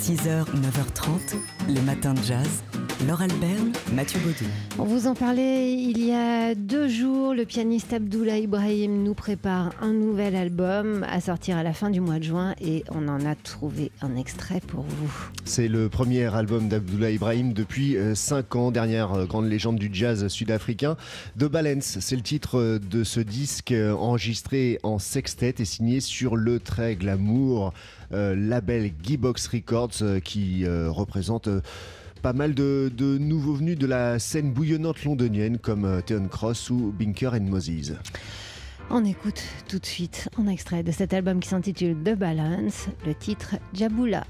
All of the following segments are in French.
6h, 9h30, les matins de jazz. Laure Alberne, Mathieu Baudou. On vous en parlait il y a deux jours. Le pianiste Abdullah Ibrahim nous prépare un nouvel album à sortir à la fin du mois de juin et on en a trouvé un extrait pour vous. C'est le premier album d'Abdullah Ibrahim depuis 5 ans, dernière euh, grande légende du jazz sud-africain. The Balance, c'est le titre euh, de ce disque euh, enregistré en sextet et signé sur le très glamour label Gearbox Records qui représente pas mal de, nouveaux venus de la scène bouillonnante londonienne comme Theon Cross ou Binker and Moses. On écoute tout de suite un extrait de cet album qui s'intitule The Balance, le titre Jabula.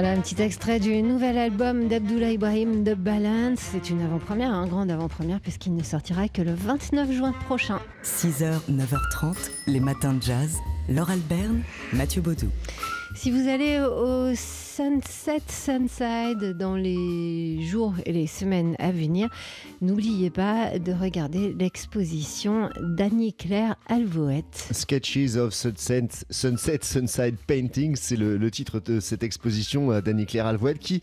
Voilà un petit extrait du nouvel album d'Abdullah Ibrahim, The Balance. C'est une avant-première, un grand avant-première, puisqu'il ne sortira que le 29 juin prochain. 6h, 9h30, les matins de jazz. Laure Alberne, Mathieu Baudou. Si vous allez au Sunset Sunside dans les jours et les semaines à venir, n'oubliez pas de regarder l'exposition d'Annie-Claire Alvoette. Sketches of Sunset, Sunset Sunside Painting, c'est le, titre de cette exposition euh, d'Annie-Claire Alvoette qui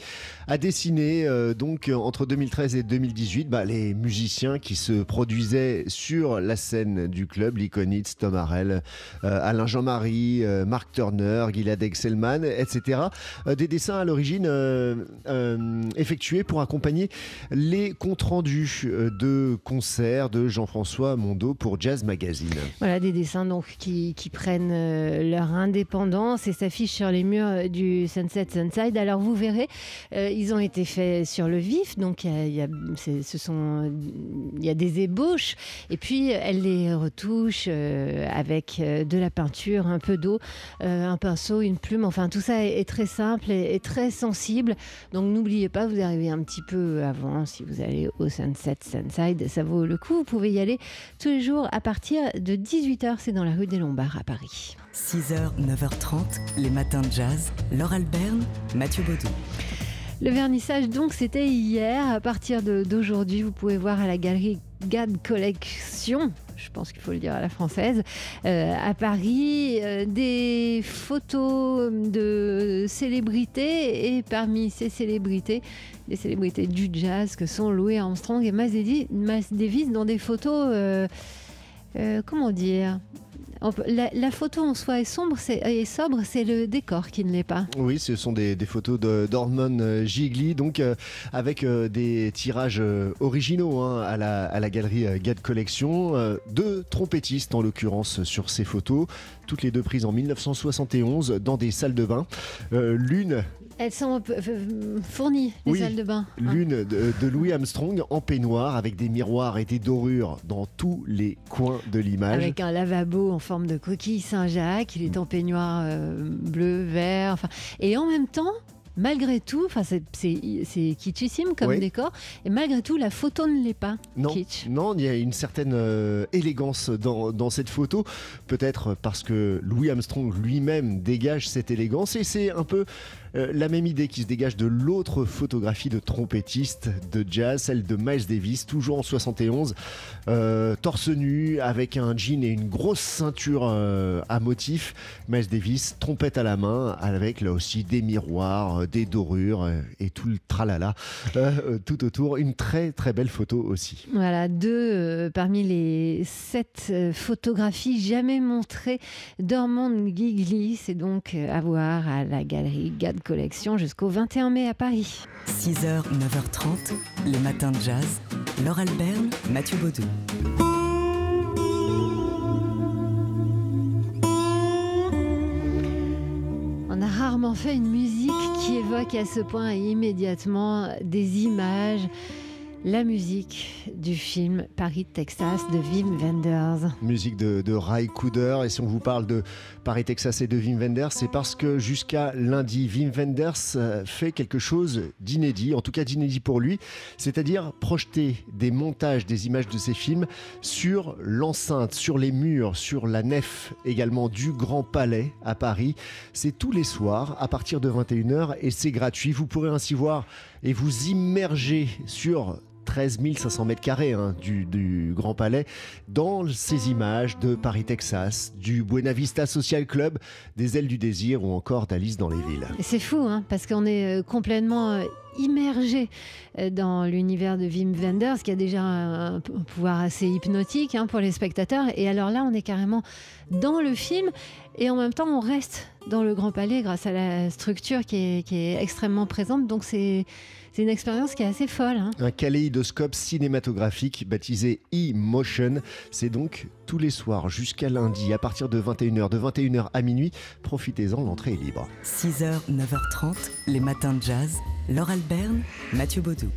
a dessiné euh, donc entre 2013 et 2018 bah, les musiciens qui se produisaient sur la scène du club, l'Iconitz, Tom Harrell, euh, Alain Jean-Marie, Mark Turner, Gilad Excelman, etc des dessins à l'origine euh, euh, effectués pour accompagner les comptes rendus euh, de concerts de Jean-François Mondeau pour Jazz Magazine. Voilà des dessins donc qui, prennent leur indépendance et s'affichent sur les murs du Sunset Sunside. Alors vous verrez, ils ont été faits sur le vif, donc il y a des ébauches et puis elle les retouche avec de la peinture, un peu d'eau, un pinceau, une plume. Enfin tout ça est très simple est, très sensible. Donc n'oubliez pas, vous arrivez un petit peu avant si vous allez au Sunset Sunside. Ça vaut le coup. Vous pouvez y aller tous les jours à partir de 18h. C'est dans la rue des Lombards à Paris. 6h, 9h30, les matins de jazz. Laure Alberne, Mathieu Baudou. Le vernissage, donc, c'était hier. À partir d'aujourd'hui, vous pouvez voir à la galerie GAD Collection je pense qu'il faut le dire à la française, euh, à Paris, euh, des photos de célébrités et parmi ces célébrités, des célébrités du jazz que sont Louis Armstrong et Miles Davis dans des photos, euh, comment dire, la, photo en soi est sombre et sobre, c'est le décor qui ne l'est pas. Oui, ce sont des, photos d'Ormond euh, Gigli, donc euh, avec euh, des tirages originaux hein, à, la, à, la, galerie Gad Collection. deux trompettistes en l'occurrence sur ces photos, toutes les deux prises en 1971 dans des salles de bain. L'une elles sont fournies, les salles de bain. Hein. L'une de, Louis Armstrong en peignoir avec des miroirs et des dorures dans tous les coins de l'image. Avec un lavabo en forme de coquille Saint-Jacques. Il est en peignoir euh, bleu, vert. Enfin, et en même temps, malgré tout, enfin c'est, c'est, kitschissime comme décor, et malgré tout, la photo ne l'est pas non, Non, il y a une certaine euh, élégance dans, dans, cette photo, peut-être parce que Louis Armstrong lui-même dégage cette élégance, et c'est un peu euh, la même idée qui se dégage de l'autre photographie de trompettiste de jazz, celle de Miles Davis, toujours en 71, euh, torse nu, avec un jean et une grosse ceinture euh, à motif. Miles Davis, trompette à la main, avec là aussi des miroirs, des dorures et tout le tralala tout autour. Une très très belle photo aussi. Voilà, deux parmi les sept photographies jamais montrées d'Ormond Gigli. C'est donc à voir à la galerie Gad collection jusqu'au 21 mai à Paris. 6h, 9h30, les matins de jazz. Laure Albert, Mathieu Baudou. On a rarement fait une musique qui évoque à ce point immédiatement des images la musique du film Paris, Texas de Wim Wenders. Musique de, de Ray Cooder. Et si on vous parle de Paris, Texas et de Wim Wenders, c'est parce que jusqu'à lundi, Wim Wenders euh, fait quelque chose d'inédit, en tout cas d'inédit pour lui, c'est-à-dire projeter des montages, des images de ses films sur l'enceinte, sur les murs, sur la nef également du Grand Palais à Paris. C'est tous les soirs à partir de 21h et c'est gratuit. Vous pourrez ainsi voir et vous immerger sur 13 500 mètres carrés hein, du, Grand Palais dans ces images de Paris, Texas, du Buena Vista Social Club, des Ailes du Désir ou encore d'Alice dans les villes. C'est fou, hein, parce qu'on est euh, complètement euh, immergé euh, dans l'univers de Wim Wenders, qui a déjà un, pouvoir assez hypnotique hein, pour les spectateurs. Et alors là, on est carrément dans le film et en même temps, on reste dans le Grand Palais grâce à la structure qui est, extrêmement présente. Donc c'est une expérience qui est assez folle. Hein. Un kaléidoscope cinématographique baptisé E-Motion. C'est donc tous les soirs jusqu'à lundi à partir de 21h, de 21h à minuit. Profitez-en, l'entrée est libre. 6h, 9h30, les matins de jazz. Laure Alberne, Mathieu Baudou.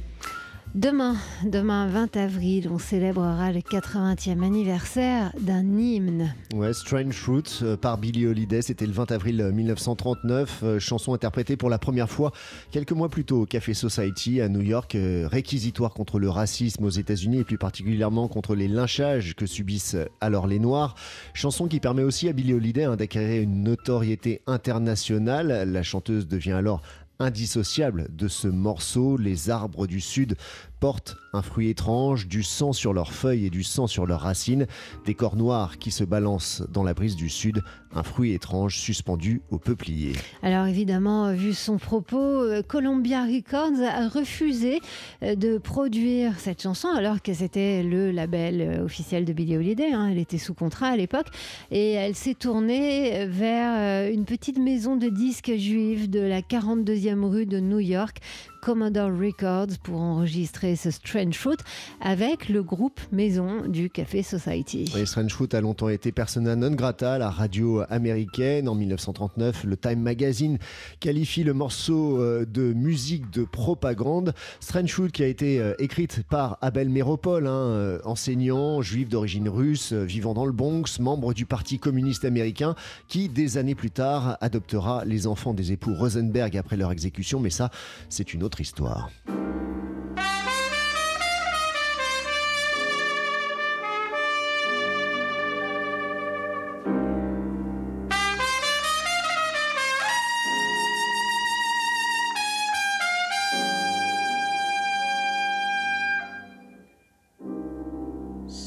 Demain, demain 20 avril, on célébrera le 80e anniversaire d'un hymne. Ouais, Strange Fruit euh, par Billie Holiday, c'était le 20 avril 1939, euh, euh, chanson interprétée pour la première fois quelques mois plus tôt au Café Society à New York, réquisitoire contre le racisme aux États-Unis et plus particulièrement contre les lynchages que subissent alors les Noirs. Chanson qui permet aussi à Billie Holiday hein, d'acquérir une notoriété internationale. La chanteuse devient alors indissociable de ce morceau. Les arbres du Sud portent un fruit étrange, du sang sur leurs feuilles et du sang sur leurs racines, des corps noirs qui se balancent dans la brise du sud, un fruit étrange suspendu au peuplier. Alors évidemment, vu son propos, euh, Columbia Records a refusé euh, de produire cette chanson alors que c'était le label euh, officiel de Billie Holiday, hein. elle était sous contrat à l'époque, et elle s'est tournée vers une petite maison de disques juifs de la 42e rue de New York Commodore Records pour enregistrer Strange Fruit avec le groupe maison du Café Society. Strange Fruit a longtemps été persona non grata à la radio américaine. En 1939, le Time Magazine qualifie le morceau euh, de musique de propagande. Strange Fruit qui a été euh, écrite par Abel Méropole, hein, euh, enseignant juif d'origine russe, vivant dans le Bronx, membre du Parti communiste américain, qui des années plus tard adoptera les enfants des époux Rosenberg après leur exécution. Mais ça, c'est une autre histoire.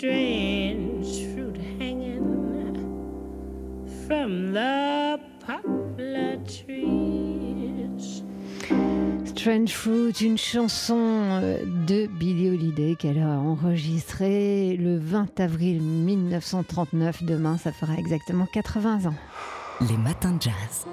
Strange fruit hanging from the poplar tree. Strange Fruit, une chanson euh, de Billie Holiday qu'elle a enregistrée le 20 avril 1939. Demain, ça fera exactement 80 ans. Les matins de jazz.